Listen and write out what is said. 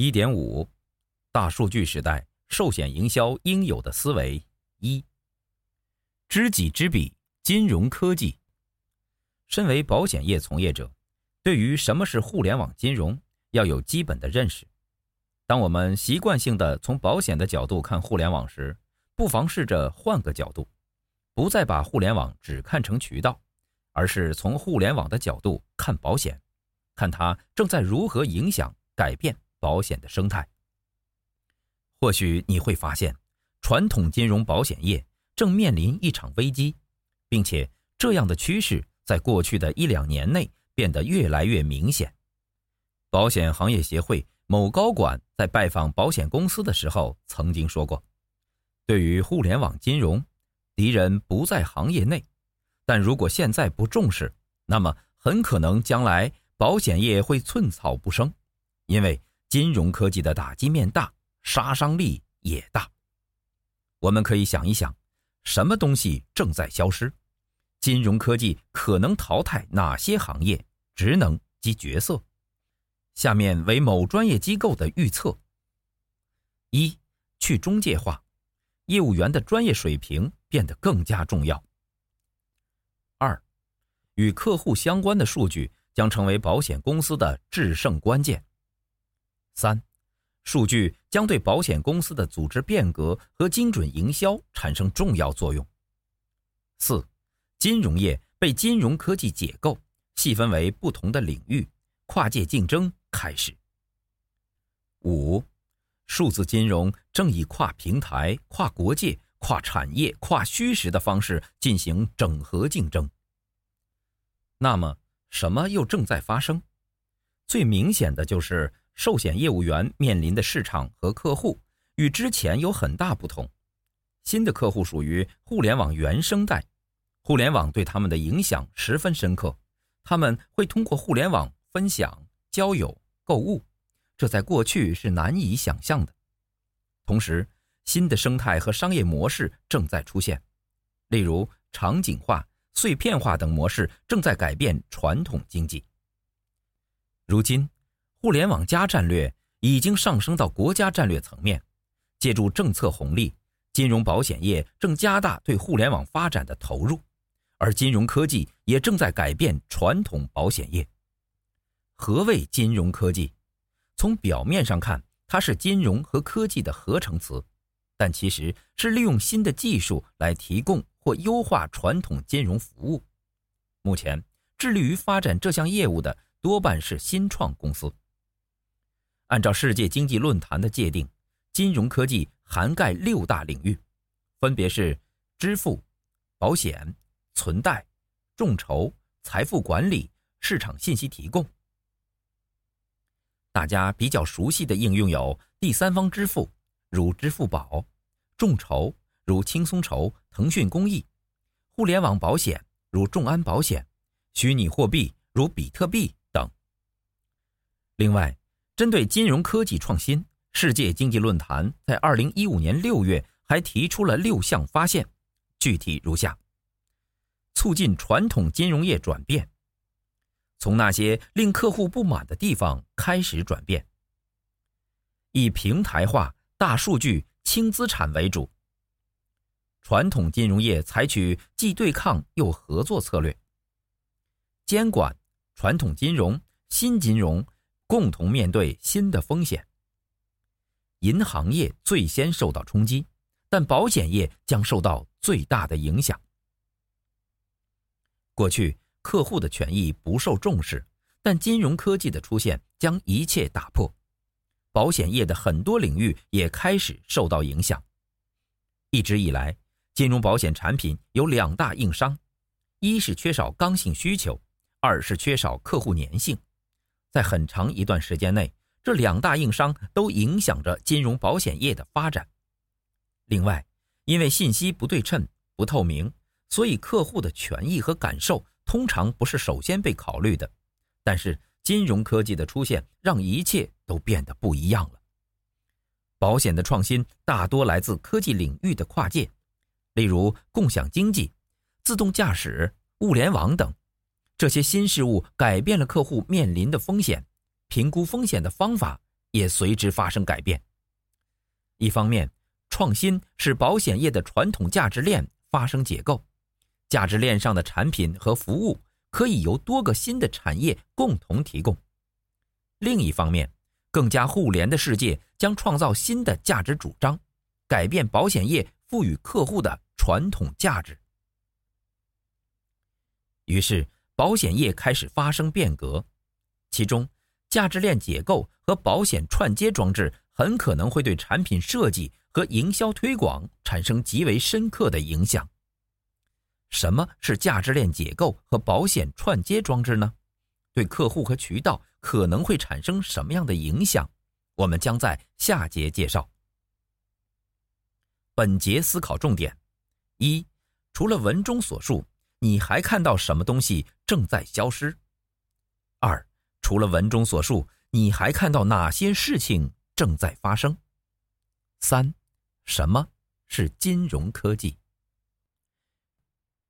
一点五，大数据时代，寿险营销应有的思维一。知己知彼，金融科技。身为保险业从业者，对于什么是互联网金融，要有基本的认识。当我们习惯性的从保险的角度看互联网时，不妨试着换个角度，不再把互联网只看成渠道，而是从互联网的角度看保险，看它正在如何影响、改变保险的生态。或许你会发现，传统金融保险业正面临一场危机，并且这样的趋势在过去的一两年内变得越来越明显。保险行业协会某高管在拜访保险公司的时候曾经说过：“对于互联网金融，敌人不在行业内，但如果现在不重视，那么很可能将来保险业会寸草不生，因为金融科技的打击面大，杀伤力也大。”我们可以想一想，什么东西正在消失？金融科技可能淘汰哪些行业、职能及角色？下面为某专业机构的预测：一、去中介化，业务员的专业水平变得更加重要；二、与客户相关的数据将成为保险公司的制胜关键；三、数据将对保险公司的组织变革和精准营销产生重要作用；四、金融业被金融科技解构，细分为不同的领域，跨界竞争。开始。五，数字金融正以跨平台、跨国界、跨产业、跨虚实的方式进行整合竞争。那么，什么又正在发生？最明显的就是寿险业务员面临的市场和客户与之前有很大不同。新的客户属于互联网原生代，互联网对他们的影响十分深刻，他们会通过互联网分享。交友、购物，这在过去是难以想象的。同时，新的生态和商业模式正在出现，例如场景化、碎片化等模式正在改变传统经济。如今，互联网加战略已经上升到国家战略层面，借助政策红利，金融保险业正加大对互联网发展的投入，而金融科技也正在改变传统保险业。何谓金融科技？从表面上看，它是金融和科技的合成词，但其实是利用新的技术来提供或优化传统金融服务。目前，致力于发展这项业务的多半是新创公司。按照世界经济论坛的界定，金融科技涵盖六大领域，分别是支付、保险、存贷、众筹、财富管理、市场信息提供。大家比较熟悉的应用有第三方支付，如支付宝；众筹，如轻松筹、腾讯公益；互联网保险，如众安保险；虚拟货币，如比特币等。另外，针对金融科技创新，世界经济论坛在二零一五年六月还提出了六项发现，具体如下：促进传统金融业转变。从那些令客户不满的地方开始转变，以平台化、大数据、轻资产为主。传统金融业采取既对抗又合作策略。监管传统金融、新金融共同面对新的风险。银行业最先受到冲击，但保险业将受到最大的影响。过去。客户的权益不受重视，但金融科技的出现将一切打破。保险业的很多领域也开始受到影响。一直以来，金融保险产品有两大硬伤：一是缺少刚性需求，二是缺少客户粘性。在很长一段时间内，这两大硬伤都影响着金融保险业的发展。另外，因为信息不对称、不透明，所以客户的权益和感受。通常不是首先被考虑的，但是金融科技的出现让一切都变得不一样了。保险的创新大多来自科技领域的跨界，例如共享经济、自动驾驶、物联网等。这些新事物改变了客户面临的风险、评估风险的方法也随之发生改变。一方面，创新使保险业的传统价值链发生解构，价值链上的产品和服务可以由多个新的产业共同提供；另一方面，更加互联的世界将创造新的价值主张，改变保险业赋予客户的传统价值。于是，保险业开始发生变革，其中价值链解构和保险串接装置很可能会对产品设计和营销推广产生极为深刻的影响。什么是价值链解构和保险串接装置呢？对客户和渠道可能会产生什么样的影响？我们将在下节介绍。本节思考重点：一、除了文中所述，你还看到什么东西正在消失？二、除了文中所述，你还看到哪些事情正在发生？三、什么是金融科技？